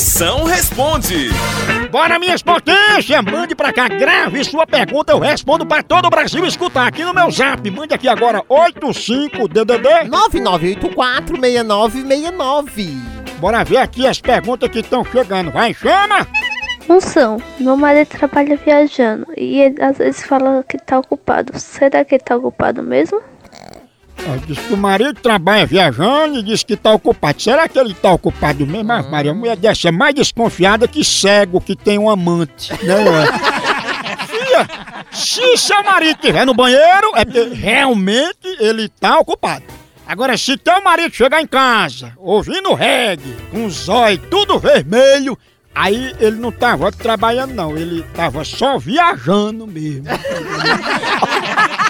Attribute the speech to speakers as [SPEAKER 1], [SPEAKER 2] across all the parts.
[SPEAKER 1] Moção responde.
[SPEAKER 2] Bora, minhas potências! Mande pra cá, grave sua pergunta, eu respondo pra todo o Brasil escutar aqui no meu zap. Mande aqui agora, 85DDD.
[SPEAKER 3] 99846969.
[SPEAKER 2] Bora ver aqui as perguntas que estão chegando. Vai, chama!
[SPEAKER 4] Moção, meu marido trabalha viajando e ele às vezes fala que tá ocupado. Será que ele tá ocupado mesmo?
[SPEAKER 2] Diz que o marido trabalha viajando e diz que tá ocupado. Será que ele tá ocupado mesmo? Ah, Maria, a mulher dessa é mais desconfiada que cego que tem um amante. Né? Fia, se seu marido estiver no banheiro, é porque realmente ele tá ocupado. Agora, se teu marido chegar em casa, ouvindo reggae, com os olhos tudo vermelho, aí ele não tava trabalhando não, ele tava só viajando mesmo.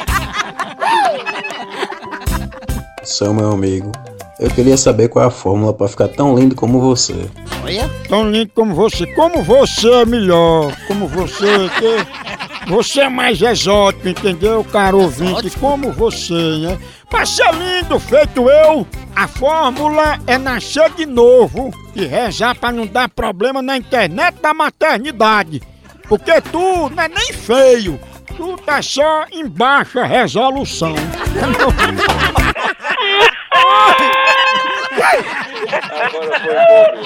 [SPEAKER 5] Seu meu amigo, eu queria saber qual é a fórmula para ficar tão lindo como você.
[SPEAKER 3] Olha,
[SPEAKER 2] tão lindo como você. Como você é melhor. Como você. Que você é mais exótico, entendeu, caro ouvinte?
[SPEAKER 3] Exótico?
[SPEAKER 2] Como você, né? Pra ser lindo feito eu, a fórmula é nascer de novo e rezar pra não dar problema na internet da maternidade. Porque tu não é nem feio. Tu tá só em baixa resolução. Agora foi bom.